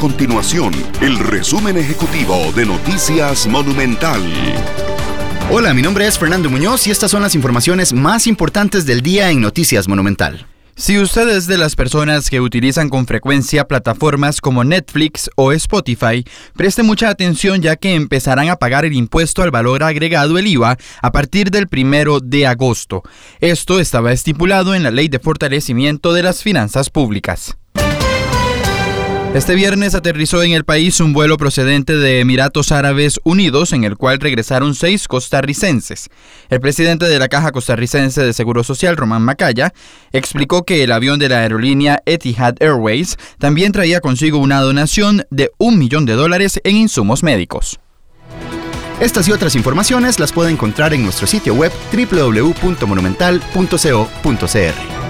continuación el resumen ejecutivo de Noticias Monumental. Hola, mi nombre es Fernando Muñoz y estas son las informaciones más importantes del día en Noticias Monumental. Si usted es de las personas que utilizan con frecuencia plataformas como Netflix o Spotify, preste mucha atención ya que empezarán a pagar el impuesto al valor agregado, el IVA, a partir del primero de agosto. Esto estaba estipulado en la Ley de Fortalecimiento de las Finanzas Públicas. Este viernes aterrizó en el país un vuelo procedente de Emiratos Árabes Unidos en el cual regresaron seis costarricenses. El presidente de la Caja Costarricense de Seguro Social, Román Macaya, explicó que el avión de la aerolínea Etihad Airways también traía consigo una donación de un millón de dólares en insumos médicos. Estas y otras informaciones las puede encontrar en nuestro sitio web www.monumental.co.cr.